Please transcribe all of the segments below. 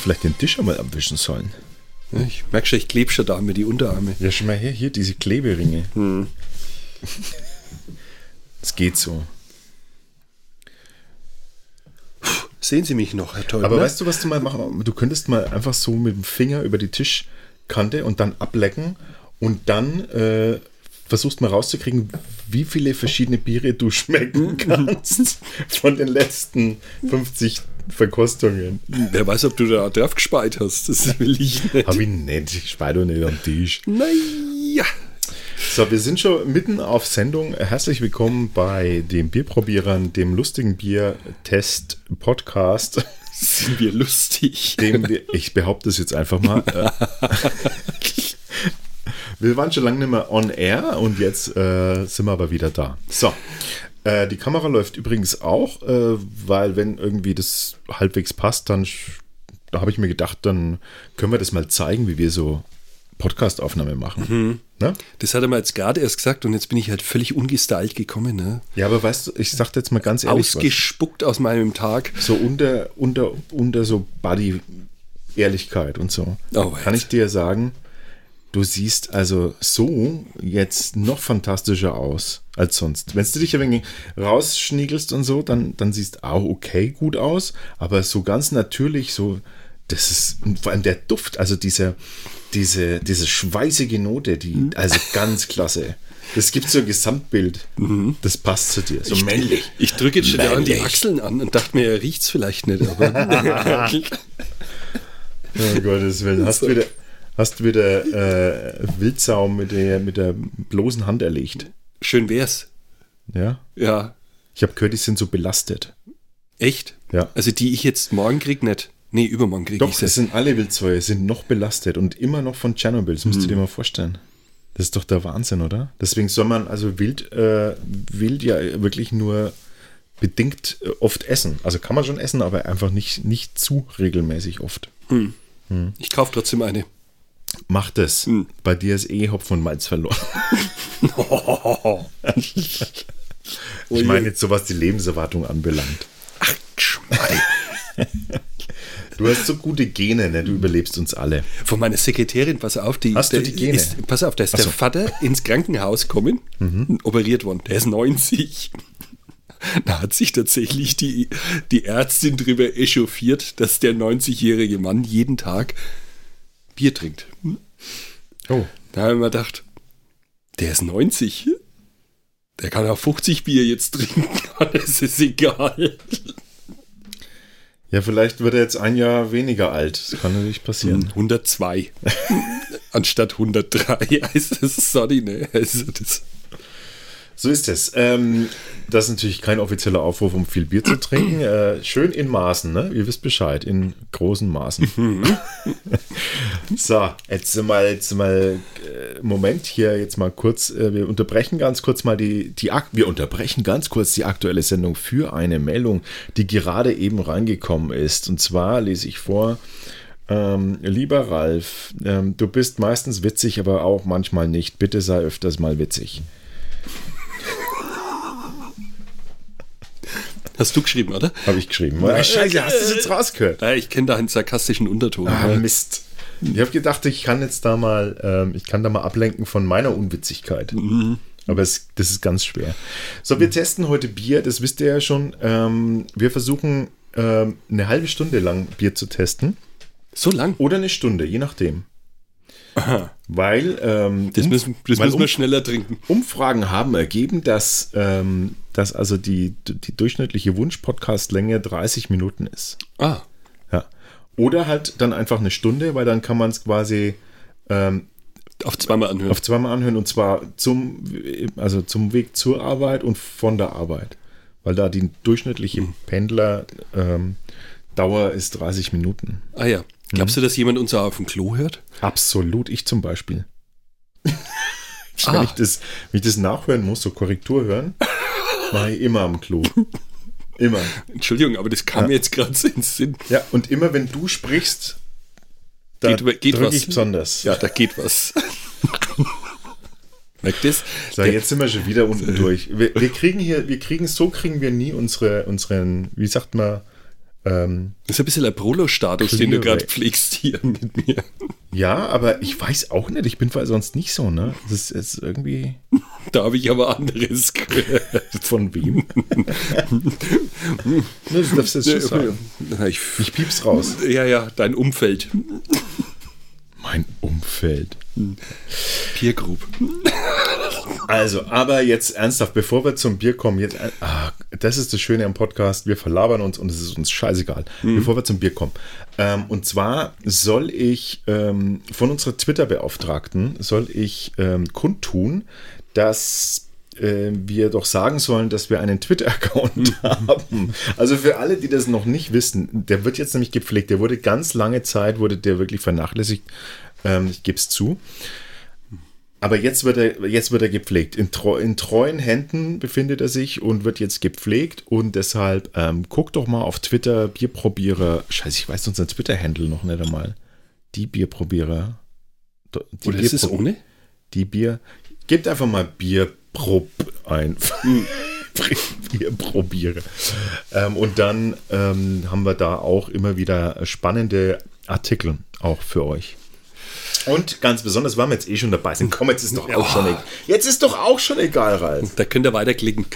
vielleicht den Tisch einmal abwischen sollen. Ja, ich merke schon, ich klebe schon da mit die Unterarme. Ja, schon mal her, hier, diese Kleberinge. Hm. Es geht so. Sehen Sie mich noch, Herr Teubner? Aber weißt du, was du mal machen? Du könntest mal einfach so mit dem Finger über die Tischkante und dann ablecken und dann äh, versuchst mal rauszukriegen, wie viele verschiedene Biere du schmecken kannst von den letzten 50 Verkostungen. Wer weiß, ob du da drauf gespeit hast. Das will ich nicht. Hab ich nicht. Ich speie doch nicht am Tisch. Naja. So, wir sind schon mitten auf Sendung. Herzlich willkommen bei den Bierprobierern, dem lustigen Bier-Test-Podcast. Sind wir lustig? Dem ich behaupte es jetzt einfach mal. Wir waren schon lange nicht mehr on air und jetzt äh, sind wir aber wieder da. So. Äh, die Kamera läuft übrigens auch, äh, weil wenn irgendwie das halbwegs passt, dann da habe ich mir gedacht, dann können wir das mal zeigen, wie wir so Podcast-Aufnahme machen. Mhm. Ne? Das hat er mir jetzt gerade erst gesagt und jetzt bin ich halt völlig ungestylt gekommen. Ne? Ja, aber weißt du, ich sag jetzt mal ganz ehrlich. Ausgespuckt was. aus meinem Tag. So unter, unter, unter so Buddy-Ehrlichkeit und so. Oh, Kann ich dir sagen, du siehst also so jetzt noch fantastischer aus als sonst. Wenn du dich ein wenig rausschniegelst und so, dann, dann siehst auch okay gut aus, aber so ganz natürlich so, das ist, vor allem der Duft, also dieser, diese, diese schweißige Note, die, mhm. also ganz klasse. Das gibt so ein Gesamtbild. Mhm. Das passt zu dir. So ich, männlich. Ich drücke jetzt schon an die Achseln an und dachte mir, er riecht es vielleicht nicht, aber. oh Gottes Willen. Hast du wieder, hast wieder äh, Wildsau mit der, mit der bloßen Hand erlegt? Schön wär's. Ja? Ja. Ich habe gehört, die sind so belastet. Echt? Ja. Also die ich jetzt morgen krieg nicht. Nee, übermorgen kriege ich Doch, es sind alle Wildzäue, sind noch belastet und immer noch von Tschernobyl. Das musst hm. du dir mal vorstellen. Das ist doch der Wahnsinn, oder? Deswegen soll man also Wild, äh, Wild ja wirklich nur bedingt äh, oft essen. Also kann man schon essen, aber einfach nicht, nicht zu regelmäßig oft. Hm. Hm. Ich kaufe trotzdem eine. Mach das. Hm. Bei dir ist eh Hopfen und Malz verloren. ich meine jetzt so, was die Lebenserwartung anbelangt. Ach, Schwein. Du hast so gute Gene, ne? Du überlebst uns alle. Von meiner Sekretärin, pass auf, die. Hast du die Gene? Ist, pass auf, da ist Ach der so. Vater ins Krankenhaus gekommen, mhm. operiert worden. Der ist 90. Da hat sich tatsächlich die, die Ärztin drüber echauffiert, dass der 90-jährige Mann jeden Tag Bier trinkt. Oh. Da haben wir gedacht, der ist 90. Der kann auch 50 Bier jetzt trinken. Das ist egal. Ja, vielleicht wird er jetzt ein Jahr weniger alt. Das kann natürlich passieren. 102. Anstatt 103 heißt es, sorry, ne? Also das so ist es. Ähm, das ist natürlich kein offizieller Aufruf, um viel Bier zu trinken. Äh, schön in Maßen, ne? Ihr wisst Bescheid, in großen Maßen. Mhm. so, jetzt mal, jetzt mal, äh, Moment hier, jetzt mal kurz. Äh, wir unterbrechen ganz kurz mal die, die, wir unterbrechen ganz kurz die aktuelle Sendung für eine Meldung, die gerade eben reingekommen ist. Und zwar lese ich vor. Ähm, lieber Ralf, ähm, du bist meistens witzig, aber auch manchmal nicht. Bitte sei öfters mal witzig. Hast du geschrieben, oder? Habe ich geschrieben. Ja, Scheiße, hast du das jetzt rausgehört? Ja, ich kenne da einen sarkastischen Unterton. Ah, Mist. Ich habe gedacht, ich kann jetzt da mal, ähm, ich kann da mal ablenken von meiner Unwitzigkeit. Mhm. Aber es, das ist ganz schwer. So, wir mhm. testen heute Bier, das wisst ihr ja schon. Ähm, wir versuchen ähm, eine halbe Stunde lang Bier zu testen. So lang? Oder eine Stunde, je nachdem. Aha. Weil, ähm, das müssen, das müssen wir schneller trinken. Umfragen haben ergeben, dass, ähm, dass also die, die durchschnittliche Wunsch-Podcast-Länge 30 Minuten ist. Ah. Ja. Oder halt dann einfach eine Stunde, weil dann kann man es quasi ähm, auf zweimal anhören. Auf zweimal anhören und zwar zum, also zum Weg zur Arbeit und von der Arbeit. Weil da die durchschnittliche mhm. Pendler ähm, Dauer ist 30 Minuten. Ah ja. Glaubst mhm. du, dass jemand uns auf dem Klo hört? Absolut, ich zum Beispiel. ah. wenn, ich das, wenn ich das nachhören muss, so Korrektur hören, mache ich immer am Klo. Immer. Entschuldigung, aber das kam ja. mir jetzt gerade so ins Sinn. Ja, und immer wenn du sprichst, da geht, geht was. ich besonders. Ja, da geht was. Merkt das? So, jetzt sind wir schon wieder unten durch. Wir, wir, kriegen hier, wir kriegen, so kriegen wir nie unsere, unseren, wie sagt man, Ähm, Das ist ein bisschen ein Prolo-Status, den du gerade pflegst hier mit mir. ja, aber ich weiß auch nicht, ich bin sonst nicht so, ne? Das ist irgendwie Da habe ich aber anderes gehört. von wem? das darfst du jetzt schon sagen. Ich, Ich piep's raus. ja, ja, dein Umfeld. Mein Umfeld. Peer Group. Also, aber jetzt ernsthaft, bevor wir zum Bier kommen, jetzt, ah, das ist das Schöne am Podcast, wir verlabern uns und es ist uns scheißegal, bevor wir zum Bier kommen. Ähm, und zwar soll ich ähm, von unserer Twitter-Beauftragten, soll ich ähm, kundtun, dass äh, wir doch sagen sollen, dass wir einen Twitter-Account haben. Also für alle, die das noch nicht wissen, der wird jetzt nämlich gepflegt, der wurde ganz lange Zeit, wurde der wirklich vernachlässigt, ähm, ich gebe es zu. Aber jetzt wird er, jetzt wird er gepflegt. In, in treuen Händen befindet er sich und wird jetzt gepflegt. Und deshalb ähm, guck doch mal auf Twitter, Bierprobierer. Scheiße, ich weiß unseren Twitter-Handle noch nicht einmal. Die Bierprobierer. Die Oder ist es Bierprob- ohne? Die Bier. Gebt einfach mal Bierprob ein. Bierprobiere. Ähm, und dann ähm, haben wir da auch immer wieder spannende Artikel auch für euch. Und ganz besonders, weil wir jetzt eh schon dabei sind, komm, jetzt ist doch auch schon egal. Jetzt ist doch auch schon egal, Ralf. Da könnt ihr weiterklicken.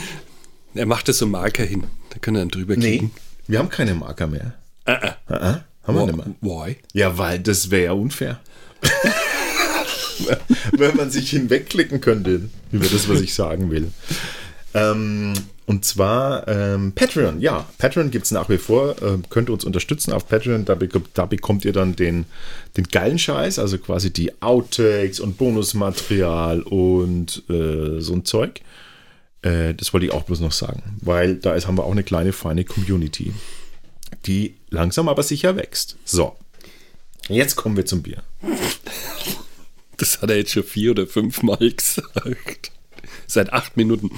Er macht das so Marker hin. Da könnt ihr dann drüber Nee, klicken. wir haben keine Marker mehr. Äh, äh. Ah, ah, haben wir nicht mehr. Why? Ja, weil das wäre ja unfair. Wenn man sich hinwegklicken könnte über das, was ich sagen will. Ähm, und zwar ähm, Patreon. Ja, Patreon gibt es nach wie vor. Ähm, könnt ihr uns unterstützen auf Patreon. Da, bek da bekommt ihr dann den, den geilen Scheiß, also quasi die Outtakes und Bonusmaterial und äh, so ein Zeug. Äh, das wollte ich auch bloß noch sagen, weil da ist, haben wir auch eine kleine, feine Community, die langsam aber sicher wächst. So, jetzt kommen wir zum Bier. Das hat er jetzt schon vier oder fünf Mal gesagt. Seit acht Minuten.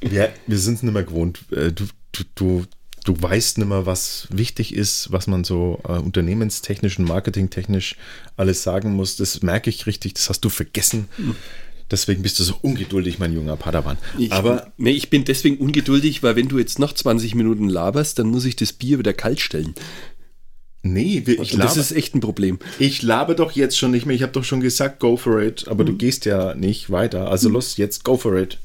Wir, wir sind es nicht mehr gewohnt. Äh, Du, du, du, du weißt nicht mehr, was wichtig ist, was man so äh, unternehmenstechnisch und marketingtechnisch alles sagen muss. Das merke ich richtig, das hast du vergessen. Deswegen bist du so ungeduldig, mein junger Padawan. Ich, Aber nee, ich bin deswegen ungeduldig, weil wenn du jetzt noch 20 Minuten laberst, dann muss ich das Bier wieder kalt stellen. nee, wir, ich Und das ist echt ein Problem. ich labe doch jetzt schon nicht mehr. Ich habe doch schon gesagt, go for it. Aber du gehst ja nicht weiter. Also los, jetzt go for it.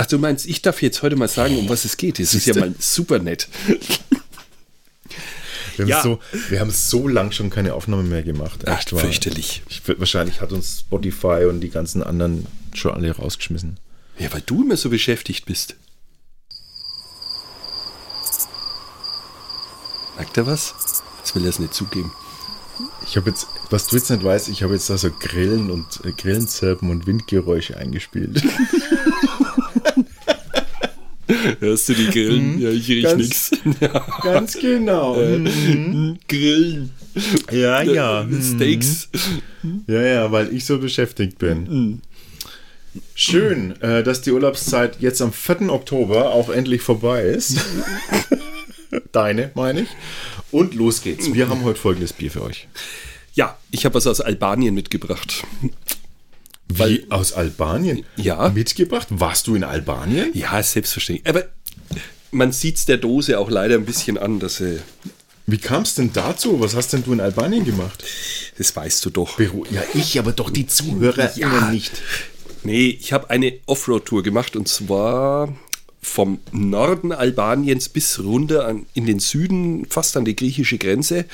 Ach, du meinst, ich darf jetzt heute mal sagen, um was es geht. Das ist ja mal super nett. Wir haben, Ja. so, wir haben so lang schon keine Aufnahme mehr gemacht. Ach, Echt wahr. fürchterlich. Ich, wahrscheinlich hat uns Spotify und die ganzen anderen schon alle rausgeschmissen. Ja, weil du immer so beschäftigt bist. Merkt er was? Das will er es nicht zugeben. Ich habe jetzt, was du jetzt nicht weißt, ich habe jetzt da so Grillen und äh, Grillenzirpen und Windgeräusche eingespielt. Hörst du die Grillen? Ja, ich riech Ganz- nix. Ja. Ganz genau. Grillen. Ja, ja. Steaks. Ja, ja, weil ich so beschäftigt bin. Schön, äh, dass die Urlaubszeit jetzt am 4. Oktober auch endlich vorbei ist. Deine, meine ich. Und los geht's. Wir haben heute folgendes Bier für euch. Ja, ich habe was aus Albanien mitgebracht. Wie Weil- aus Albanien? Ja. Mitgebracht? Warst du in Albanien? Ja, selbstverständlich. Aber man sieht es der Dose auch leider ein bisschen an, dass sie. Wie kam es denn dazu? Was hast denn du in Albanien gemacht? Das weißt du doch. Beru ja, ich, aber doch die Zuhörer Ja. nicht. Nee, ich habe eine Offroad-Tour gemacht und zwar vom Norden Albaniens bis runter an, in den Süden, fast an die griechische Grenze.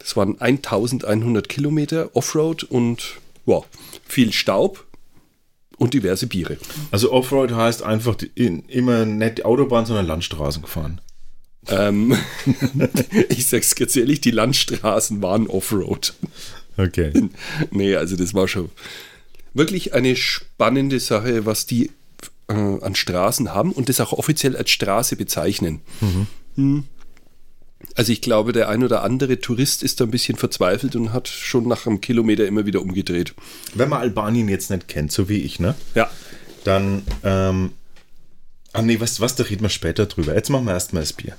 Das waren 1100 Kilometer Offroad und ja, viel Staub und diverse Biere. Also Offroad heißt einfach in, immer nicht die Autobahn, sondern Landstraßen gefahren. Ähm, ich sag's ganz ehrlich, die Landstraßen waren Offroad. Okay. Nee, also das war schon wirklich eine spannende Sache, was die äh, an Straßen haben und das auch offiziell als Straße bezeichnen. Hm. Also ich glaube, der ein oder andere Tourist ist da ein bisschen verzweifelt und hat schon nach einem Kilometer immer wieder umgedreht. Wenn man Albanien jetzt nicht kennt, so wie ich, ne? Ja. Dann, ähm, ah nee, weißt du was, da reden wir später drüber. Jetzt machen wir erstmal das Bier.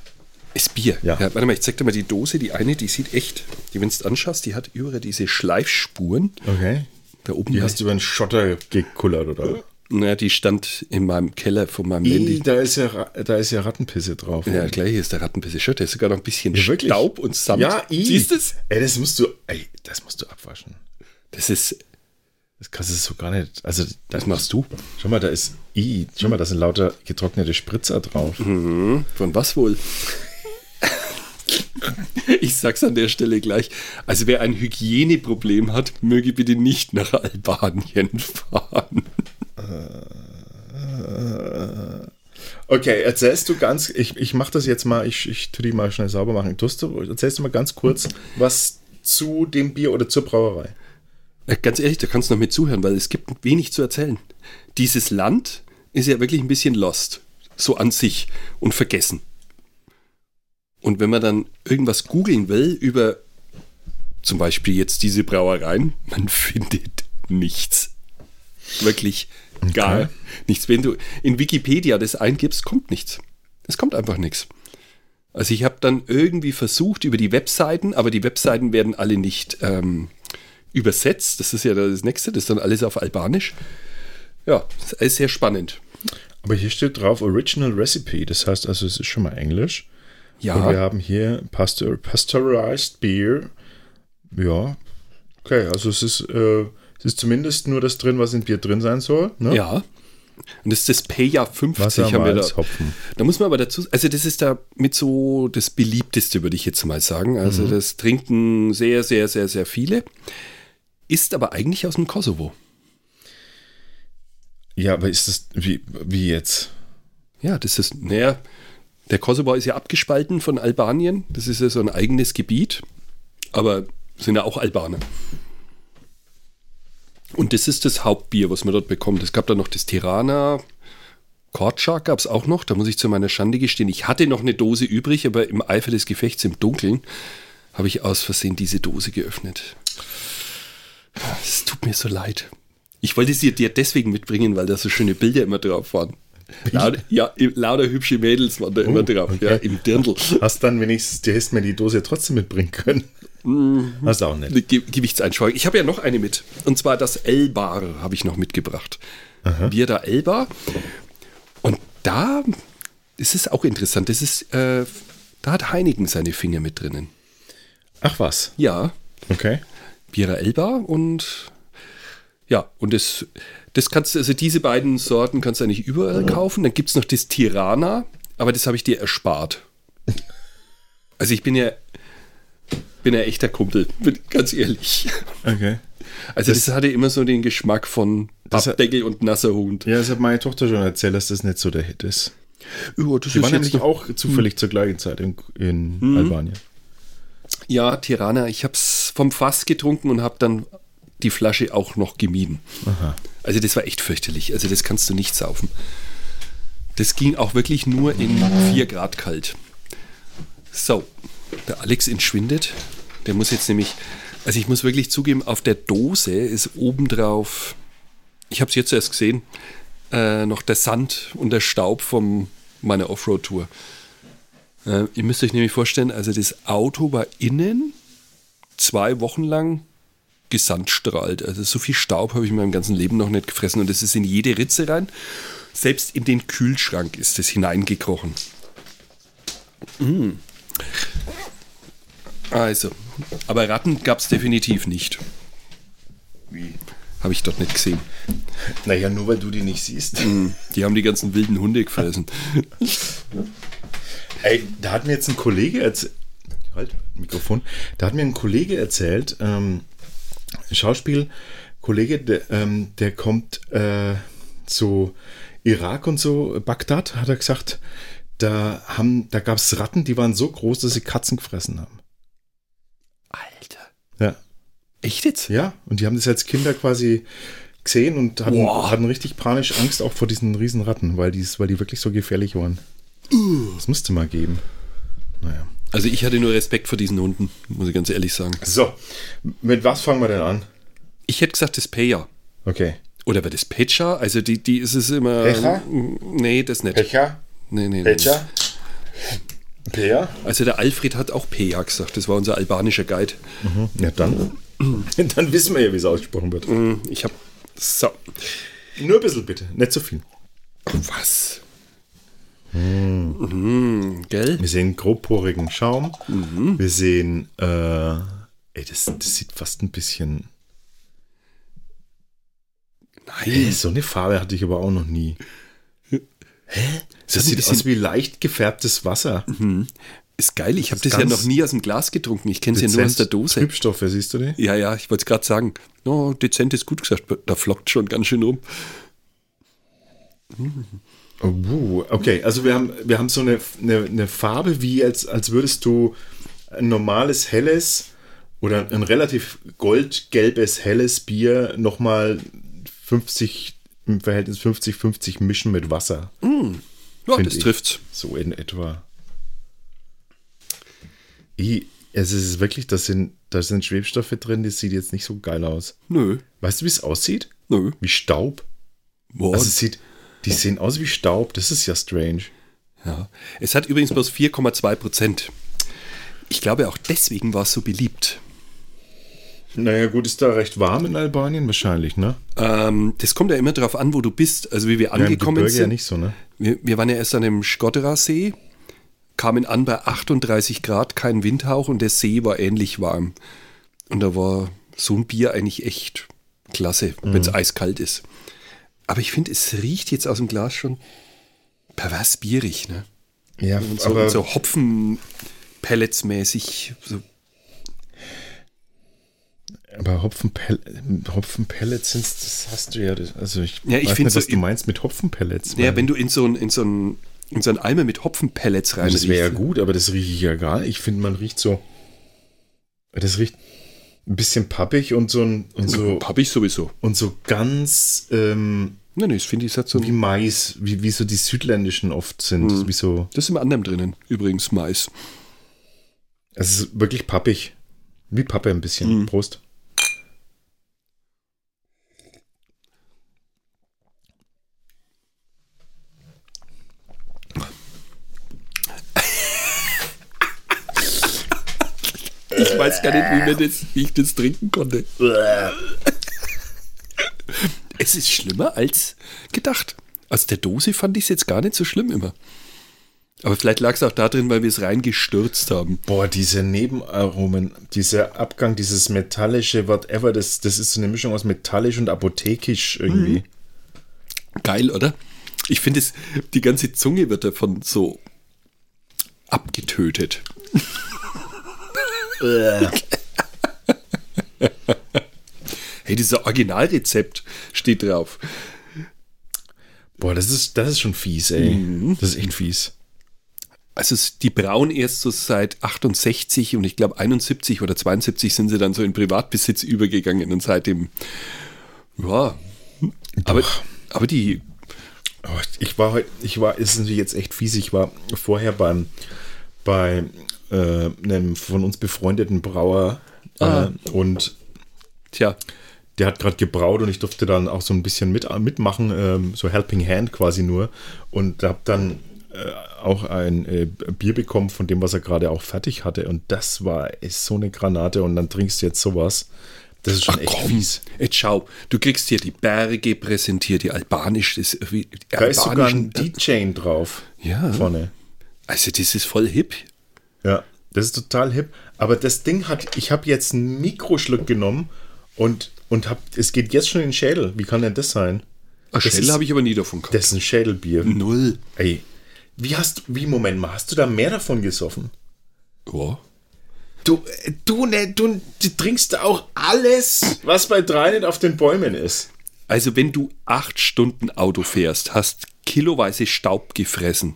Das Bier. Ja. warte mal, ich zeig dir mal die Dose. Die eine, die sieht echt, die, wenn du anschaust, die hat überall diese Schleifspuren. Okay. Da oben Die hast du über einen Schotter gekullert, oder? Na, die stand in meinem Keller von meinem I, Handy. da ist ja, da ist ja Rattenpisse drauf. Ja, gleich ist der Rattenpisse schon. Da ist sogar noch ein bisschen Ja? Staub und Sand. Ja, i. Siehst du es? Ey, das musst du, ey, das musst du abwaschen. Das ist, Das kannst du so gar nicht, also, das das machst du. Schau mal, da ist, i, schau mal, da sind lauter getrocknete Spritzer drauf. Mhm. Von was wohl? Ich sag's an der Stelle gleich. Also wer ein Hygieneproblem hat, möge bitte nicht nach Albanien fahren. Okay, erzählst du ganz, ich, ich mach das jetzt mal, ich, ich tu die mal schnell sauber machen. Tust du, erzählst du mal ganz kurz was zu dem Bier oder zur Brauerei? Äh, Ganz ehrlich, da kannst du noch mit zuhören, weil es gibt wenig zu erzählen. Dieses Land ist ja wirklich ein bisschen lost, so an sich und vergessen. Und wenn man dann irgendwas googeln will über zum Beispiel jetzt diese Brauereien, man findet nichts. Wirklich gar Okay. nichts. Wenn du in Wikipedia das eingibst, kommt nichts. Es kommt einfach nichts. Also ich habe dann irgendwie versucht über die Webseiten, aber die Webseiten werden alle nicht ähm, übersetzt. Das ist ja das Nächste, das ist dann alles auf Albanisch. Ja, das ist alles sehr spannend. Aber hier steht drauf Original Recipe, das heißt also, es ist schon mal Englisch. Und wir Ja, haben hier Pasteur, Pasteurized Beer. Ja, okay, also es ist, äh, es ist zumindest nur das drin, was in Bier drin sein soll. Ne? ja. Und das ist das Peja 50 Wasser, haben wir da. Hopfen. Da muss man aber dazu, also das ist da mit so das beliebteste, würde ich jetzt mal sagen. Also Mhm. das trinken sehr, sehr, sehr, sehr viele. Ist aber eigentlich aus dem Kosovo. Ja, aber ist das, wie, wie jetzt? Ja, das ist, naja, der Kosovo ist ja abgespalten von Albanien. Das ist ja so ein eigenes Gebiet. Aber sind ja auch Albaner. Und das ist das Hauptbier, was man dort bekommt. Es gab da noch das Tirana. Korczak gab es auch noch. Da muss ich zu meiner Schande gestehen. Ich hatte noch eine Dose übrig, aber im Eifer des Gefechts im Dunkeln habe ich aus Versehen diese Dose geöffnet. Es tut mir so leid. Ich wollte sie dir deswegen mitbringen, weil da so schöne Bilder immer drauf waren. Lauter, ja, lauter hübsche Mädels waren da immer Oh, drauf, okay. ja, im Dirndl. Hast dann wenigstens, du hättest mir die Dose trotzdem mitbringen können. Mhm. Hast du auch nicht. Eine Ge Gewichtseinschränkung. Ich habe ja noch eine mit. Und zwar das Elbar habe ich noch mitgebracht. Bier da Elbar. Und da ist es auch interessant. Das ist, äh, da hat Heineken seine Finger mit drinnen. Ach was, Ja, okay. Bierer Elbar und ja, und das, das kannst du, also diese beiden Sorten kannst du eigentlich überall kaufen. Dann gibt es noch das Tirana, aber das habe ich dir erspart. Also ich bin ja, bin ja echter Kumpel, bin ganz ehrlich. Okay. Also das, hatte immer so den Geschmack von Das Pappdeckel und nasser Hund. Ja, das hat meine Tochter schon erzählt, dass das nicht so der Hit ist. Ja, das Die ist waren nämlich auch zufällig zur gleichen Zeit in, in Mhm. Albanien. ja, Tirana. Ich habe es vom Fass getrunken und habe dann die Flasche auch noch gemieden. Also das war echt fürchterlich. Also das kannst du nicht saufen. Das ging auch wirklich nur in 4 Grad kalt. So, der Alex entschwindet. Der muss jetzt nämlich, also ich muss wirklich zugeben, auf der Dose ist obendrauf, ich habe es jetzt erst gesehen, äh, noch der Sand und der Staub von meiner Offroad-Tour. Äh, ihr müsst euch nämlich vorstellen, also das Auto war innen zwei Wochen lang gesandstrahlt. Also so viel Staub habe ich in meinem ganzen Leben noch nicht gefressen und es ist in jede Ritze rein. Selbst in den Kühlschrank ist es hineingekrochen. Mm. Also, aber Ratten gab es definitiv nicht. Wie? Habe ich dort nicht gesehen. Naja, nur weil du die nicht siehst. Mm, Die haben die ganzen wilden Hunde gefressen. Ey, da hat mir jetzt ein Kollege erzählt, halt, Mikrofon, da hat mir ein Kollege erzählt, ähm, Schauspielkollege, der, ähm, der kommt äh, zu Irak und so, Bagdad, hat er gesagt, da, haben, da gab es Ratten, die waren so groß, dass sie Katzen gefressen haben. Ja. Echt jetzt? Ja, und die haben das als Kinder quasi gesehen und hatten, hatten richtig panisch Angst auch vor diesen riesen Ratten, weil die, weil die wirklich so gefährlich waren. Das musste mal geben. Naja. Also ich hatte nur Respekt vor diesen Hunden, muss ich ganz ehrlich sagen. So, mit was fangen wir denn an? Ich hätte gesagt, das Peja. Okay. Oder das Pecha? Also die, die ist es immer. Pecha? Nee, das nicht. Pecha? Nee, nee, nee. Peer? Also der Alfred hat auch Peja gesagt. Das war unser albanischer Guide. Ja, dann. dann wissen wir ja, wie es ausgesprochen wird. Mm, Ich habe. So. Nur ein bisschen bitte, nicht so viel. Was? Mhm, gell? Wir sehen grobporigen Schaum. Wir sehen, äh, ey, das, das sieht fast ein bisschen. Ey, Nein. so eine Farbe hatte ich aber auch noch nie. Hä? Das ein sieht aus wie leicht gefärbtes Wasser. Ist geil, ich habe Das das, ja noch nie aus dem Glas getrunken. Ich kenne es ja nur aus der Dose. Trübstoffe, siehst du die? Ja, ja, ich wollte es gerade sagen. Oh, dezent ist gut gesagt, da flockt schon ganz schön rum. Oh, wuh. okay, also wir haben, wir haben so eine, eine, eine Farbe, wie als, als würdest du ein normales helles oder ein relativ goldgelbes helles Bier nochmal 50 im Verhältnis 50-50 mischen mit Wasser. Ja, Find das ich. trifft's. So in etwa. I, es ist wirklich, da sind, da sind Schwebstoffe drin, das sieht jetzt nicht so geil aus. Nö, Weißt du, wie es aussieht? nö. Wie Staub. Boah, Also es sieht, die sehen aus wie Staub, das ist ja strange. ja. Es hat übrigens bloß 4,2 Prozent. Ich glaube, auch deswegen war es so beliebt. Naja, gut, ist da recht warm in Albanien wahrscheinlich, ne? Ähm, das kommt ja immer darauf an, wo du bist. Also wie wir Ja, angekommen Gebirge sind. ja nicht so, ne? Wir, wir waren ja erst an dem Skodera-See, kamen an bei 38 Grad, kein Windhauch und der See war ähnlich warm. Und da war so ein Bier eigentlich echt klasse, wenn Mhm. es eiskalt ist. Aber ich finde, es riecht jetzt aus dem Glas schon pervers bierig, ne? Ja, Und so, aber und so Hopfen-Pellets-mäßig. So. Aber Hopfenpell Hopfenpellets sind, das hast du ja. Also ich, Ja, ich weiß nicht, so was du meinst mit Hopfenpellets. Ja, wenn du in so ein, in so ein, in so ein Eimer mit Hopfenpellets rein das wäre ja gut, aber das rieche ich ja gar nicht. Ich finde, man riecht so. Das riecht ein bisschen pappig und so ein, und so ich sowieso. und so ganz ähm, Nein, nee, das finde ich hat so wie Mais, wie, wie so die südländischen oft sind. Mhm. Wie so. Das ist im anderen drinnen, übrigens Mais. Es ist wirklich pappig. Wie Pappe ein bisschen. Mhm. Prost. Ich weiß gar nicht, wie, das, wie ich das trinken konnte. Es ist schlimmer als gedacht. Aus der Dose fand ich es jetzt gar nicht so schlimm immer. Aber vielleicht lag es auch darin, weil wir es reingestürzt haben. Boah, diese Nebenaromen, dieser Abgang, dieses metallische, whatever, das, das ist so eine Mischung aus metallisch und apothekisch irgendwie. Geil, oder? Ich finde es, die ganze Zunge wird davon so abgetötet. hey, dieser Originalrezept steht drauf. Boah, das ist, das ist schon fies, ey. Das ist echt fies. Also die brauen erst so seit 68 und ich glaube 71 oder 72 sind sie dann so in Privatbesitz übergegangen und seitdem, ja, aber, aber die, Oh, ich war heute, ich war, ist natürlich jetzt echt fies, ich war vorher beim, bei äh, einem von uns befreundeten Brauer Ah. äh, und tja, der hat gerade gebraut und ich durfte dann auch so ein bisschen mit, mitmachen, ähm, so Helping Hand quasi nur. Und habe dann auch ein äh, Bier bekommen von dem, was er gerade auch fertig hatte. Und das war so eine Granate. Und dann trinkst du jetzt sowas. Das ist schon Ach echt komm, fies. jetzt schau, du kriegst hier die Berge präsentiert, die albanisch, das, die Da ist sogar ein albanischen- D-Chain drauf. Ja. Vorne. Also das ist voll hip. Ja, das ist total hip. Aber das Ding hat, ich habe jetzt einen Mikroschluck genommen und, und hab, es geht jetzt schon in den Schädel. Wie kann denn das sein? Ach, ist- habe ich aber nie davon gehabt. Das ist ein Schädelbier. Null. Ey, wie hast du, wie, Moment mal, hast du da mehr davon gesoffen? Ja. Du, du, ne, du, du trinkst auch alles, was bei drei nicht auf den Bäumen ist. Also wenn du acht Stunden Auto fährst, hast kiloweise Staub gefressen,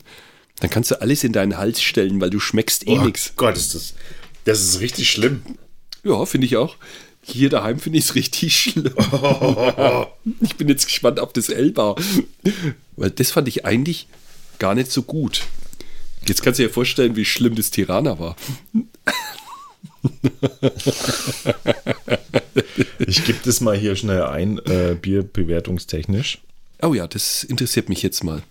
dann kannst du alles in deinen Hals stellen, weil du schmeckst eh Oh nix. Gott, ist das, das ist richtig schlimm. Ja, finde ich auch. Hier daheim finde ich es richtig schlimm. ich bin jetzt gespannt auf das Elba. Weil das fand ich eigentlich gar nicht so gut. Jetzt kannst du dir vorstellen, wie schlimm das Tirana war. Ich gebe das mal hier schnell ein, äh, Bierbewertungstechnisch. Oh ja, das interessiert mich jetzt mal.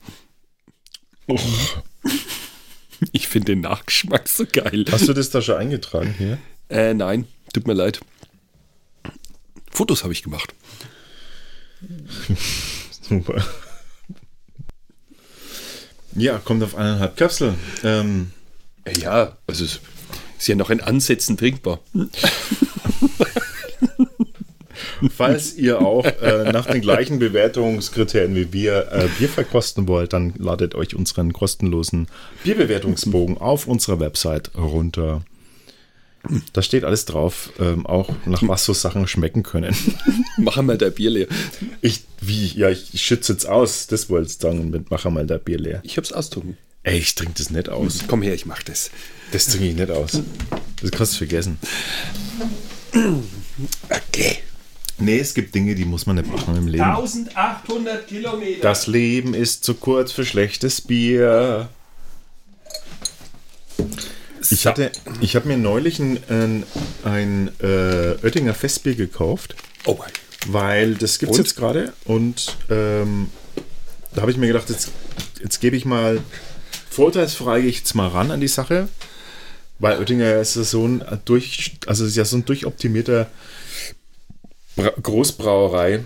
Ich finde den Nachgeschmack so geil. Hast du das da schon eingetragen hier? Äh, nein, tut mir leid. Fotos habe ich gemacht. Huber. Ja, kommt auf eineinhalb Kapseln. Ähm, Ja, also es ist ja noch in Ansätzen trinkbar. falls ihr auch äh, nach den gleichen Bewertungskriterien wie wir äh, Bier verkosten wollt, dann ladet euch unseren kostenlosen Bierbewertungsbogen auf unserer Website runter. Da steht alles drauf, ähm, auch nach was so Sachen schmecken können. Machen wir der Bier leer. Ich, wie, ja, ich, ich schütze jetzt aus, das wollte ich sagen, mit Macher mal der Bier leer. Ich hab's ausdrucken. Ey, ich trinke das nicht aus. Komm her, ich mach das. Das trinke ich nicht aus. Das kannst du vergessen. Okay. Nee, es gibt Dinge, die muss man nicht machen im Leben. 1800 Kilometer. Das Leben ist zu kurz für schlechtes Bier. Ich hatte, ich habe mir neulich ein, ein, ein äh, Oettinger Festbier gekauft, Oh mein. weil das gibt es jetzt gerade und ähm, da habe ich mir gedacht, jetzt, jetzt gebe ich mal vorurteilsfrei gehe ich jetzt mal ran an die Sache, weil Oettinger ist ja so ein durch, also ist ja so ein durchoptimierter Bra Großbrauerei,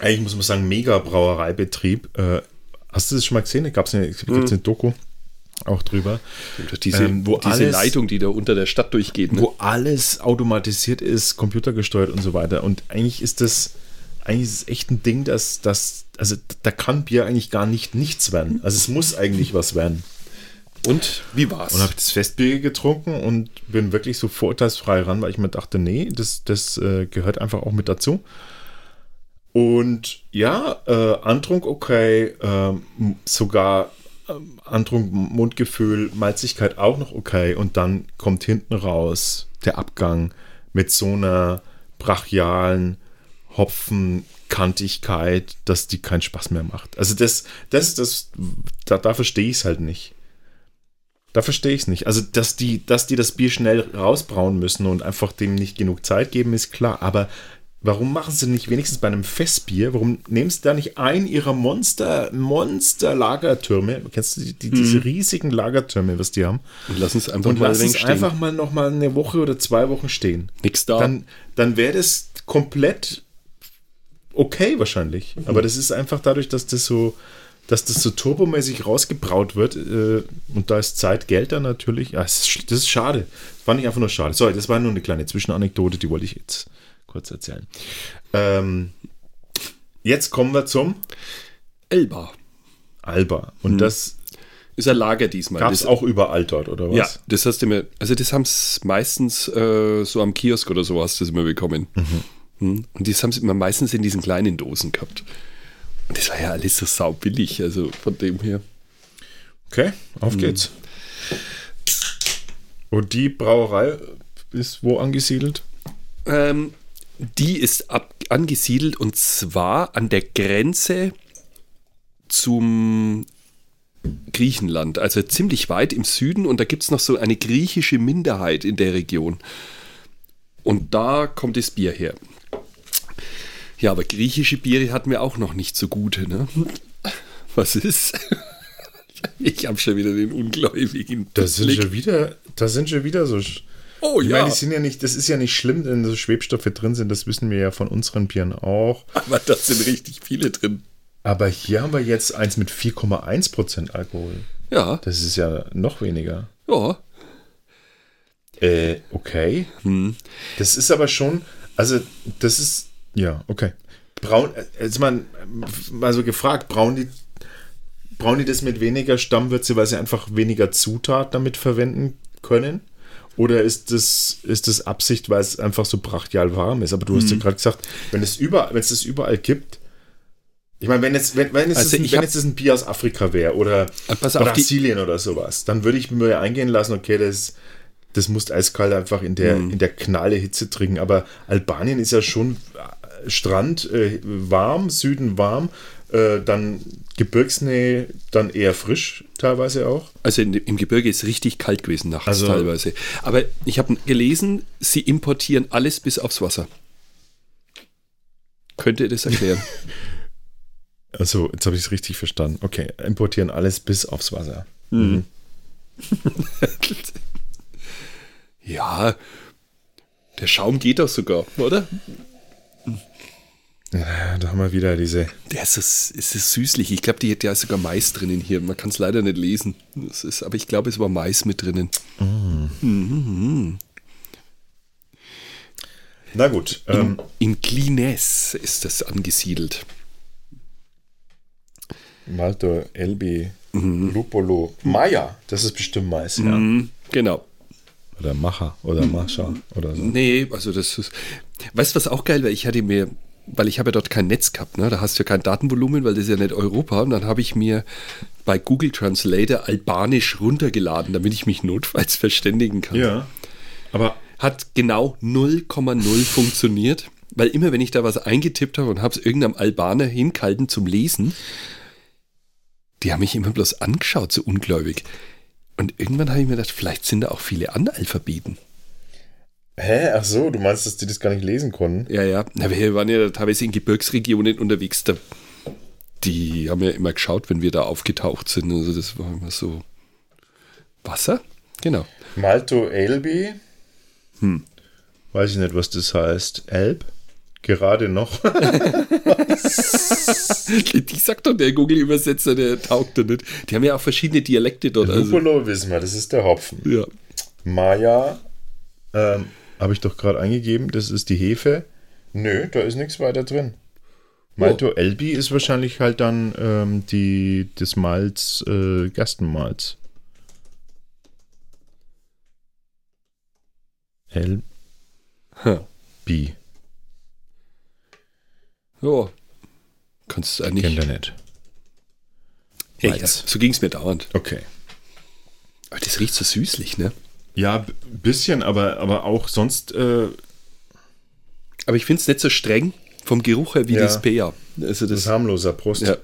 eigentlich muss man sagen Mega-Brauereibetrieb. Äh, hast du das schon mal gesehen? Da gab es eine, gibt's eine Doku auch drüber. Diese, Ähm, wo diese alles- Leitung, die da unter der Stadt durchgeht. Ne? wo alles automatisiert ist, computergesteuert und so weiter. Und eigentlich ist das, eigentlich ist echt ein Ding, dass das, also da kann Bier eigentlich gar nicht nichts werden. Also es muss eigentlich was werden. Und wie war's? Und habe ich das Festbier getrunken und bin wirklich so vorurteilsfrei ran, weil ich mir dachte, nee, das, das äh, gehört einfach auch mit dazu. Und ja, äh, Antrunk okay, ähm, sogar ähm, Antrunk, Mundgefühl, Malzigkeit auch noch okay. Und dann kommt hinten raus der Abgang mit so einer brachialen Hopfenkantigkeit, dass die keinen Spaß mehr macht. Also das, das, das, da, da verstehe ich es halt nicht. Da verstehe ich es nicht. Also, dass die, dass die das Bier schnell rausbrauen müssen und einfach dem nicht genug Zeit geben, ist klar. Aber warum machen sie nicht wenigstens bei einem Festbier? Warum nehmen sie da nicht ein ihrer Monster, Monster-Lagertürme? Kennst du die, die, diese riesigen Lagertürme, was die haben? Und lass uns einfach Und mal lass ein es einfach mal noch mal eine Woche oder zwei Wochen stehen. Nix da. Dann, dann wäre das komplett okay wahrscheinlich. Aber das ist einfach dadurch, dass das so, dass das so turbomäßig rausgebraut wird äh, und da ist Zeit, Geld dann natürlich. Ja, es ist, das ist schade. Das fand ich einfach nur schade. Sorry, das war nur eine kleine Zwischenanekdote, die wollte ich jetzt kurz erzählen. Ähm, jetzt kommen wir zum Elba. Alba. Und das Ist ein Lager diesmal. gab es auch überall dort, oder was? Ja, das hast du mir, also das haben es meistens äh, so am Kiosk oder so hast du das immer bekommen. Hm. Und das haben sie immer meistens in diesen kleinen Dosen gehabt. Und das war ja alles so saubillig, also von dem her. Okay, auf geht's. Und die Brauerei ist wo angesiedelt? Ähm, die ist ab, angesiedelt und zwar an der Grenze zum Griechenland, also ziemlich weit im Süden und da gibt es noch so eine griechische Minderheit in der Region. Und da kommt das Bier her. Ja, aber griechische Biere hatten wir auch noch nicht so gute, ne? Was ist? Ich habe schon wieder den Ungläubigen. Das sind Blick. schon wieder, das sind schon wieder so. Oh Ich ja, meine, die sind ja nicht, das ist ja nicht schlimm, wenn so Schwebstoffe drin sind, das wissen wir ja von unseren Bieren auch. aber da sind richtig viele drin. Aber hier haben wir jetzt eins mit 4,1% Alkohol. Ja, Das ist ja noch weniger. ja. Äh, okay. Das ist aber schon, also das ist, ja, okay. Braun, jetzt mal, mal so gefragt, brauen die, brauen die das mit weniger Stammwürze, weil sie einfach weniger Zutat damit verwenden können? Oder ist das, ist das Absicht, weil es einfach so brachial warm ist? Aber du hast ja gerade gesagt, wenn es überall, wenn es das überall gibt, ich meine, wenn jetzt, wenn, wenn jetzt, Also das, wenn hab- jetzt das ein Bier aus Afrika wäre oder pass auf, die- Brasilien oder sowas, dann würde ich mir ja eingehen lassen, okay, das, das musst eiskalt einfach in der, Mhm. in der knalle Hitze trinken. Aber Albanien ist ja schon äh, Strand äh, warm, Süden warm, äh, dann Gebirgsnähe, dann eher frisch teilweise auch. Also in, im Gebirge ist richtig kalt gewesen nachts Also- teilweise. Aber ich habe gelesen, sie importieren alles bis aufs Wasser. Könnt ihr das erklären? Also, jetzt habe ich es richtig verstanden. Okay, importieren alles bis aufs Wasser. ja, der Schaum geht doch sogar, oder? Ja, da haben wir wieder diese. Der ist, das, ist das süßlich. Ich glaube, die, der ist sogar Mais drinnen hier. Man kann es leider nicht lesen. Das ist, aber ich glaube, es war Mais mit drinnen. Mhm. Na gut. Ähm, In Glines ist das angesiedelt. Malto, Elbi, Lupolo, Maya. Das ist bestimmt Mais, ja. Mhm, genau. Oder Macher oder Mascha oder so. Nee, also das ist. Weißt du, was auch geil war? Ich hatte mir, weil ich habe ja dort kein Netz gehabt, ne? Da hast du ja kein Datenvolumen, weil das ist ja nicht Europa. Und dann habe ich mir bei Google Translator Albanisch runtergeladen, damit ich mich notfalls verständigen kann. Ja. Aber Hat genau 0,0 funktioniert, weil immer wenn ich da was eingetippt habe und habe es irgendeinem Albaner hingehalten zum Lesen, die haben mich immer bloß angeschaut, so ungläubig. Und irgendwann habe ich mir gedacht, vielleicht sind da auch viele Analphabeten. Hä? Ach so, du meinst, dass die das gar nicht lesen konnten? Ja, ja. Na, wir waren ja teilweise in Gebirgsregionen unterwegs. Da, die haben ja immer geschaut, wenn wir da aufgetaucht sind. Also das war immer so. Wasser? Genau. Malto Elbi. Hm. Weiß ich nicht, was das heißt. Elb? Gerade noch. Die sagt doch der Google-Übersetzer, der taugt da nicht. Die haben ja auch verschiedene Dialekte dort. Also, Lupolo wissen wir, das ist der Hopfen. ja. Maya ähm, habe ich doch gerade eingegeben, das ist die Hefe. Nö, da ist nichts weiter drin. Malto Elbi ist wahrscheinlich halt dann ähm, die, das Malz, äh, Gerstenmalz. Elbi. Ha. Ja. Kannst du eigentlich. Kennt er nicht. Malz. so ging es mir dauernd. Okay. Aber das riecht so süßlich, ne? Ja, bisschen, aber, aber auch sonst. Äh, Aber ich finde es nicht so streng vom Geruch her wie Ja. das Peer. Also das das, ist harmloser Prost. ja.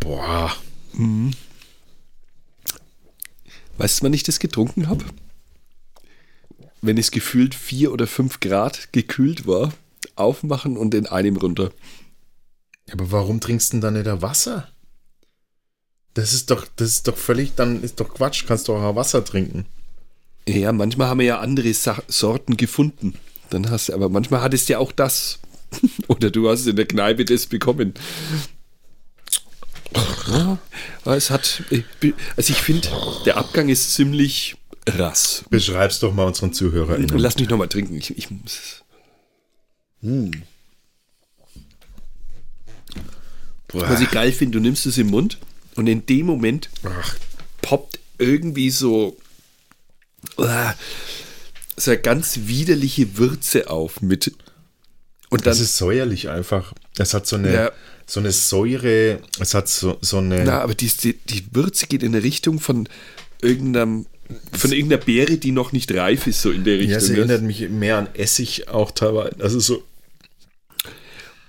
Boah. Weißt du, wann ich das getrunken habe? Wenn es gefühlt vier oder fünf Grad gekühlt war, aufmachen und in einem runter. Aber warum trinkst du denn dann nicht Wasser? Das ist doch, das ist doch völlig, dann ist doch Quatsch, kannst doch auch Wasser trinken. Ja, manchmal haben wir ja andere Sa Sorten gefunden. Dann hast du, aber manchmal hattest du ja auch das. Oder du hast in der Kneipe das bekommen. Ja, es hat, also ich finde, der Abgang ist ziemlich rass. Beschreib's doch mal unseren ZuhörerInnen. Lass mich nochmal trinken. Ich, ich muss. Was ich geil finde, du nimmst es im Mund und in dem Moment Ach, poppt irgendwie so, ah, so eine ganz widerliche Würze auf mit. Und dann, das ist säuerlich einfach. Es hat so eine, Ja. so eine Säure, es hat so, so eine. na, aber die, die, die Würze geht in eine Richtung von irgendeinem, von irgendeiner Beere, die noch nicht reif ist, so in der Richtung. ja, es ne? erinnert mich mehr an Essig auch teilweise. Also so.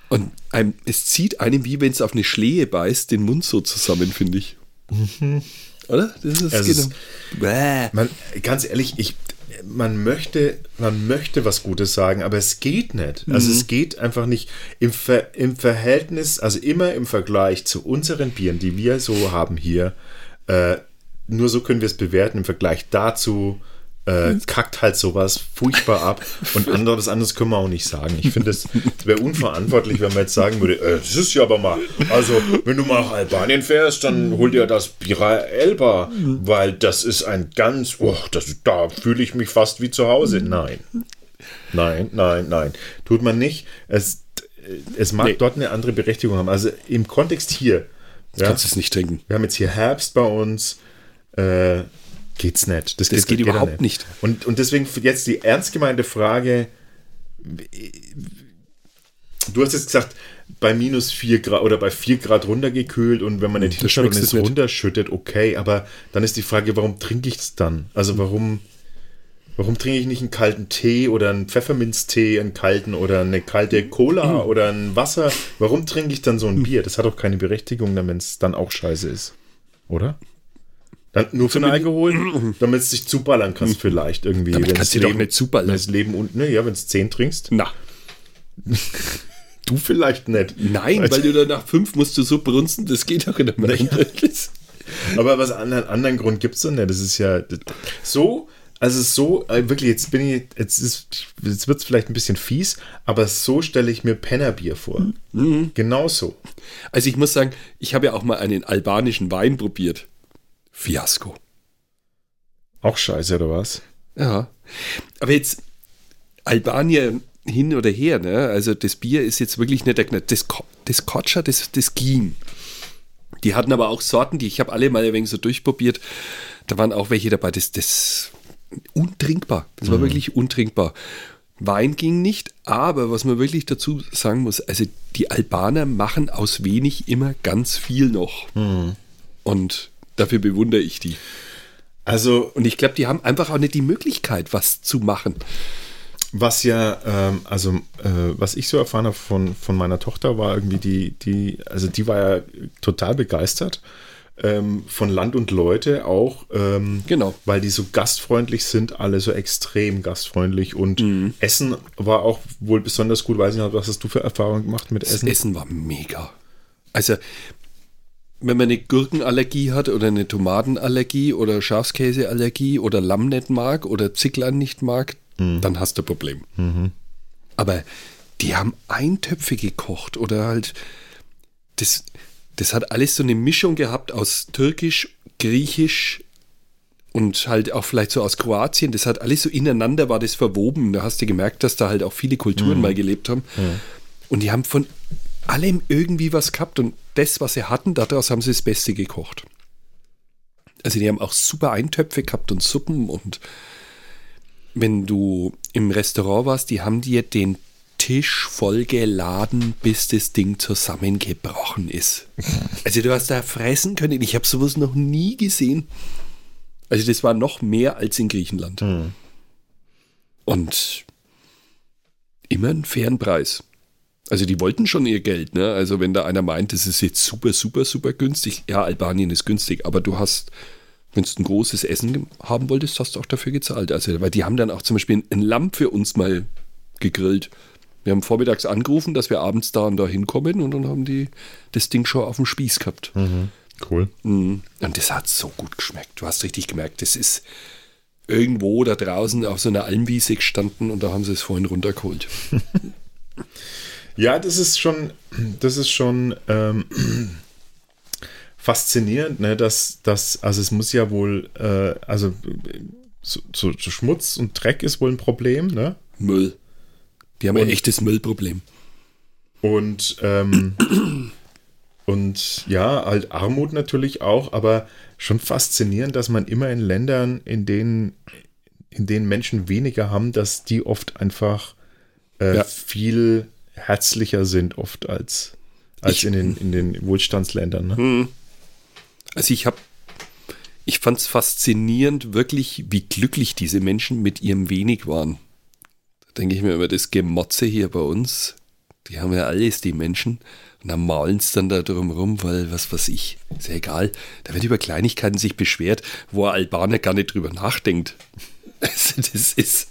Und einem, es zieht einem, wie wenn es auf eine Schlehe beißt, den Mund so zusammen, finde ich. Oder? Das ist, Es ist- Bäh. Man, ganz ehrlich, ich, man möchte, man möchte was Gutes sagen, aber es geht nicht. Also es geht einfach nicht im, Ver, im Verhältnis, also immer im Vergleich zu unseren Bieren, die wir so haben hier. Äh, nur so können wir es bewerten. Im Vergleich dazu äh, kackt halt sowas furchtbar ab. Und anderes, anderes können wir auch nicht sagen. Ich finde, es wäre unverantwortlich, wenn man jetzt sagen würde, äh, das ist ja aber mal, also wenn du mal nach Albanien fährst, dann hol dir das Bira Elba, weil das ist ein ganz, oh, das, da fühle ich mich fast wie zu Hause. Nein. Nein, nein, nein. Tut man nicht. Es, es mag Nee. dort eine andere Berechtigung haben. Also im Kontext hier. Ja, Kannst du es nicht trinken. wir haben jetzt hier Herbst bei uns. Äh, geht's nicht. Das geht ja überhaupt nicht. Und, und deswegen jetzt die ernst gemeinte Frage. Du hast jetzt gesagt, bei minus 4 Grad oder bei 4 Grad runtergekühlt und wenn man nicht Hm, das hinschaut und es nicht. runterschüttet, okay, aber dann ist die Frage, warum trinke ich es dann? Also warum, warum trinke ich nicht einen kalten Tee oder einen Pfefferminztee, einen kalten oder eine kalte Cola Hm. oder ein Wasser? Warum trinke ich dann so ein Bier? Das hat doch keine Berechtigung, wenn es dann auch scheiße ist. Oder? Dann nur für den Alkohol, damit es dich zuballern kannst vielleicht irgendwie. Damit wenn kannst du doch nicht zuballern. Wenn das Leben unten, ne, ja, wenn es 10 trinkst. Na. Du vielleicht nicht. Nein, weil du dann nach fünf musst du so brunzen, das geht doch nicht mehr. Aber was anderen, anderen Grund gibt es denn nicht? Das ist ja so, also so, äh, wirklich, jetzt bin ich, jetzt, ist, jetzt wird es vielleicht ein bisschen fies, aber so stelle ich mir Pennerbier vor. Mhm. Genau so. Also ich muss sagen, ich habe ja auch mal einen albanischen Wein probiert. Fiasko. Auch scheiße, oder was? Ja. Aber jetzt, Albanien hin oder her, ne? Also das Bier ist jetzt wirklich nicht der das, das Kotscher, das, das ging. Die hatten aber auch Sorten, die ich habe alle mal ein wenig so durchprobiert. Da waren auch welche dabei, das, das untrinkbar. Das war mhm. wirklich untrinkbar. Wein ging nicht, aber was man wirklich dazu sagen muss, also die Albaner machen aus wenig immer ganz viel noch. Mhm. Und dafür bewundere ich die. Also, und ich glaube, die haben einfach auch nicht die Möglichkeit, was zu machen. Was ja, ähm, also äh, was ich so erfahren habe von, von meiner Tochter, war irgendwie die, die, also die war ja total begeistert ähm, von Land und Leute auch. Ähm, genau. Weil die so gastfreundlich sind, alle so extrem gastfreundlich und mhm. Essen war auch wohl besonders gut. Weiß ich nicht, was hast du für Erfahrungen gemacht mit Essen? Das Essen war mega. Also wenn man eine Gurkenallergie hat oder eine Tomatenallergie oder Schafskäseallergie oder Lamm nicht mag oder Zicklein nicht mag, mhm. dann hast du ein Problem. Mhm. Aber die haben Eintöpfe gekocht oder halt das, das hat alles so eine Mischung gehabt aus Türkisch, Griechisch und halt auch vielleicht so aus Kroatien. Das hat alles so ineinander war das verwoben. Da hast du gemerkt, dass da halt auch viele Kulturen mhm. mal gelebt haben. Und die haben von allem irgendwie was gehabt und das, was sie hatten, daraus haben sie das Beste gekocht. Also die haben auch super Eintöpfe gehabt und Suppen und wenn du im Restaurant warst, die haben dir den Tisch voll geladen, bis das Ding zusammengebrochen ist. Also du hast da fressen können. Ich habe sowas noch nie gesehen. Also das war noch mehr als in Griechenland. Mhm. Und immer einen fairen Preis. Also die wollten schon ihr Geld, ne? Also wenn da einer meint, das ist jetzt super, super, super günstig. Ja, Albanien ist günstig, aber du hast, wenn du ein großes Essen haben wolltest, hast du auch dafür gezahlt. Also, weil die haben dann auch zum Beispiel ein Lamm für uns mal gegrillt. Wir haben vormittags angerufen, dass wir abends da und da hinkommen und dann haben die das Ding schon auf dem Spieß gehabt. Mhm. Cool. Mhm. Und das hat so gut geschmeckt. Du hast richtig gemerkt, das ist irgendwo da draußen auf so einer Almwiese gestanden und da haben sie es vorhin runtergeholt. Ja, das ist schon, das ist schon ähm, faszinierend, ne, dass das, also es muss ja wohl, äh, also so, so, so, Schmutz und Dreck ist wohl ein Problem, ne? Müll. Die haben und, ein echtes Müllproblem. Und, ähm, und ja, halt Armut natürlich auch, aber schon faszinierend, dass man immer in Ländern, in denen, in denen Menschen weniger haben, dass die oft einfach äh, ja. viel herzlicher sind oft als, als ich, in, den, in den Wohlstandsländern. Ne? Hm. Also ich habe, ich fand es faszinierend, wirklich, wie glücklich diese Menschen mit ihrem wenig waren. Da denke ich mir immer, das Gemotze hier bei uns, die haben ja alles, die Menschen. Und dann malen es dann da drum rum, weil was weiß ich, ist ja egal. Da wird über Kleinigkeiten sich beschwert, wo ein Albaner gar nicht drüber nachdenkt. Also das ist,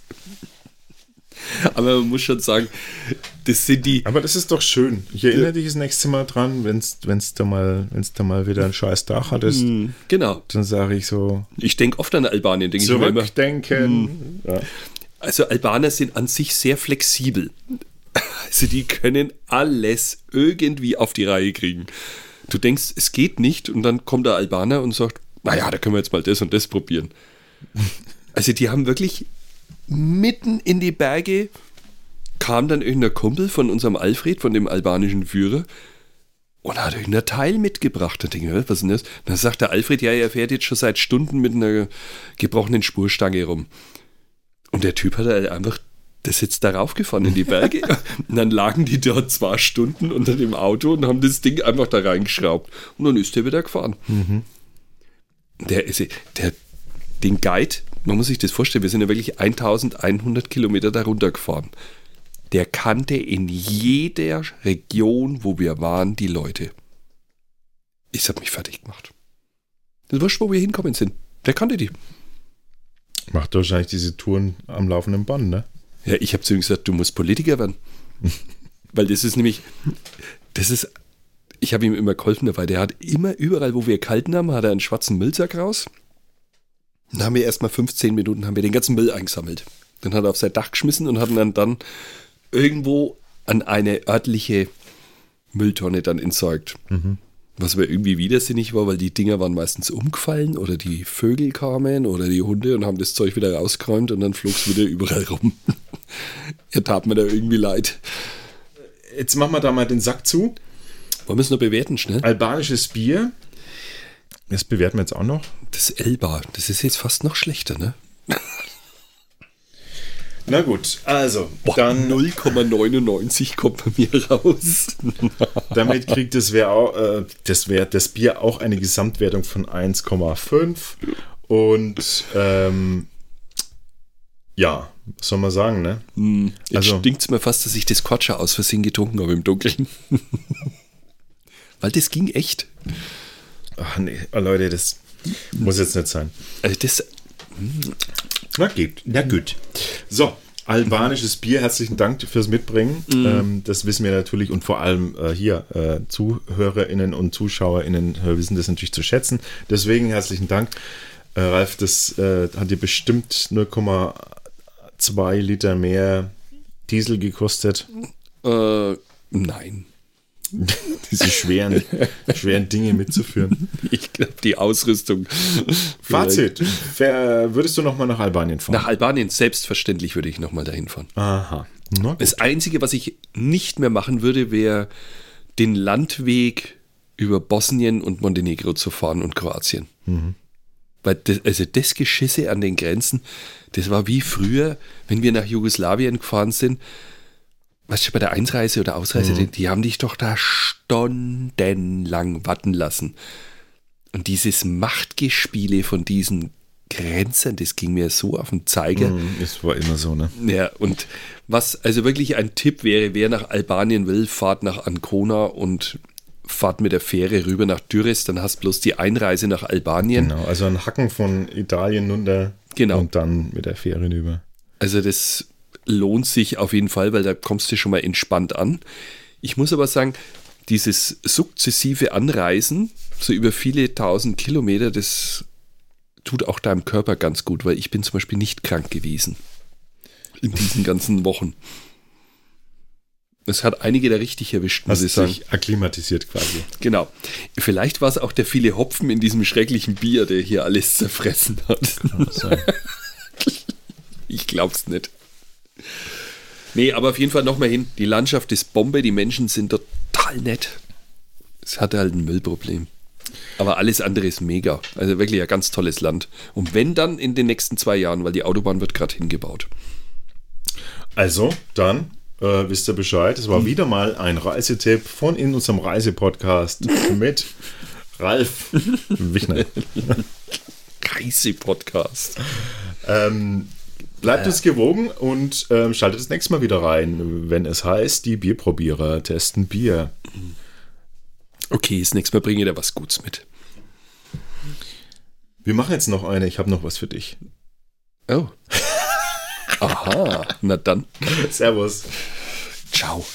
aber man muss schon sagen, das sind die. Aber das ist doch schön. Ich erinnere dich das nächste Mal dran, wenn es da, mal, da mal wieder ein scheiß Dach hattest. Mhm, genau. Dann sage ich so. Ich denke oft an Albanien, denke ich mir immer. Zurückdenken. Mhm. Ja. Also Albaner sind an sich sehr flexibel. Also die können alles irgendwie auf die Reihe kriegen. Du denkst, es geht nicht und dann kommt der Albaner und sagt, naja, da können wir jetzt mal das und das probieren. Also die haben wirklich mitten in die Berge kam dann irgendein Kumpel von unserem Alfred, von dem albanischen Führer, und hat irgendein Teil mitgebracht. Da denke ich, was ist denn das? Dann sagt der Alfred, ja, er fährt jetzt schon seit Stunden mit einer gebrochenen Spurstange rum. Und der Typ hat halt einfach das jetzt darauf gefahren in die Berge. und dann lagen die dort zwei Stunden unter dem Auto und haben das Ding einfach da reingeschraubt. Und dann ist der wieder gefahren. Mhm. Der, der, den Guide, man muss sich das vorstellen, wir sind ja wirklich 1100 Kilometer darunter gefahren. Der kannte in jeder Region, wo wir waren, die Leute. Ich habe mich fertig gemacht. Das wurscht, wo wir hinkommen sind. Der kannte die. Macht wahrscheinlich diese Touren am laufenden Band, ne? Ja, ich habe zu ihm gesagt, du musst Politiker werden. Weil das ist nämlich, das ist, ich habe ihm immer geholfen dabei. Der hat immer überall, wo wir kalten haben, hat er einen schwarzen Müllsack raus. Dann haben wir erstmal 15 Minuten, haben wir den ganzen Müll eingesammelt. Dann hat er auf sein Dach geschmissen und hat ihn dann, dann irgendwo an eine örtliche Mülltonne dann entsorgt. Was aber irgendwie widersinnig war, weil die Dinger waren meistens umgefallen oder die Vögel kamen oder die Hunde und haben das Zeug wieder rausgeräumt und dann flog es wieder überall rum. er tat mir da irgendwie leid. Jetzt machen wir da mal den Sack zu. Wollen wir es nur bewerten, schnell? Albanisches Bier. Das bewerten wir jetzt auch noch. Das Elba, das ist jetzt fast noch schlechter, ne? Na gut, also Boah, dann 0,99 kommt bei mir raus. damit kriegt das, wär auch, äh, das, wär, das Bier auch eine Gesamtwertung von 1,5 und ähm, ja, was soll man sagen, ne? Jetzt Also- stinkt es mir fast, dass ich das Quatscher aus Versehen getrunken habe im Dunkeln. Weil das ging echt. Ach nee, oh, Leute, das muss jetzt nicht sein. Also das, Na geht, na gut. So, albanisches Bier, herzlichen Dank fürs Mitbringen. Ähm, das wissen wir natürlich und vor allem äh, hier äh, ZuhörerInnen und ZuschauerInnen äh, wissen das natürlich zu schätzen. Deswegen herzlichen Dank. Äh, Ralf, das äh, hat dir bestimmt 0,2 Liter mehr Diesel gekostet. äh, nein. Diese schweren, schweren Dinge mitzuführen. Ich glaube, die Ausrüstung. Fazit: Würdest du nochmal nach Albanien fahren? Nach Albanien, selbstverständlich würde ich nochmal dahin fahren. Aha. Das Einzige, was ich nicht mehr machen würde, wäre den Landweg über Bosnien und Montenegro zu fahren und Kroatien. Weil das, also das Geschisse an den Grenzen, das war wie früher, wenn wir nach Jugoslawien gefahren sind. Weißt du, bei der Einreise oder Ausreise, die, die haben dich doch da stundenlang warten lassen. Und dieses Machtgespiele von diesen Grenzen, das ging mir so auf den Zeiger. Es war immer so, ne? Ja, und was also wirklich ein Tipp wäre, wer nach Albanien will, fahrt nach Ancona und fahrt mit der Fähre rüber nach Düres, dann hast bloß die Einreise nach Albanien. Genau, also ein Hacken von Italien runter Genau. und dann mit der Fähre rüber. Also das lohnt sich auf jeden Fall, weil da kommst du schon mal entspannt an. Ich muss aber sagen, dieses sukzessive Anreisen, so über viele tausend Kilometer, das tut auch deinem Körper ganz gut, weil ich bin zum Beispiel nicht krank gewesen in diesen ganzen Wochen. Es hat einige da richtig erwischt, muss Hast ich sagen. dich akklimatisiert quasi. Genau. Vielleicht war es auch der viele Hopfen in diesem schrecklichen Bier, der hier alles zerfressen hat. Ich glaub's nicht. Nee, aber auf jeden Fall nochmal hin. Die Landschaft ist Bombe, die Menschen sind total nett. Es hatte halt ein Müllproblem. Aber alles andere ist mega. Also wirklich ein ganz tolles Land. Und wenn dann in den nächsten zwei Jahren, weil die Autobahn wird gerade hingebaut. Also, dann äh, wisst ihr Bescheid. Es war wieder mal ein Reisetipp von in unserem Reisepodcast mit Ralf Wichner. Reise-Podcast. Ähm, bleibt uns gewogen und ähm, schaltet das nächste Mal wieder rein, wenn es heißt, die Bierprobierer testen Bier. Okay, das nächste Mal bringe ich da was Gutes mit. Wir machen jetzt noch eine. Ich habe noch was für dich. Oh. Aha, na dann. Servus. Ciao.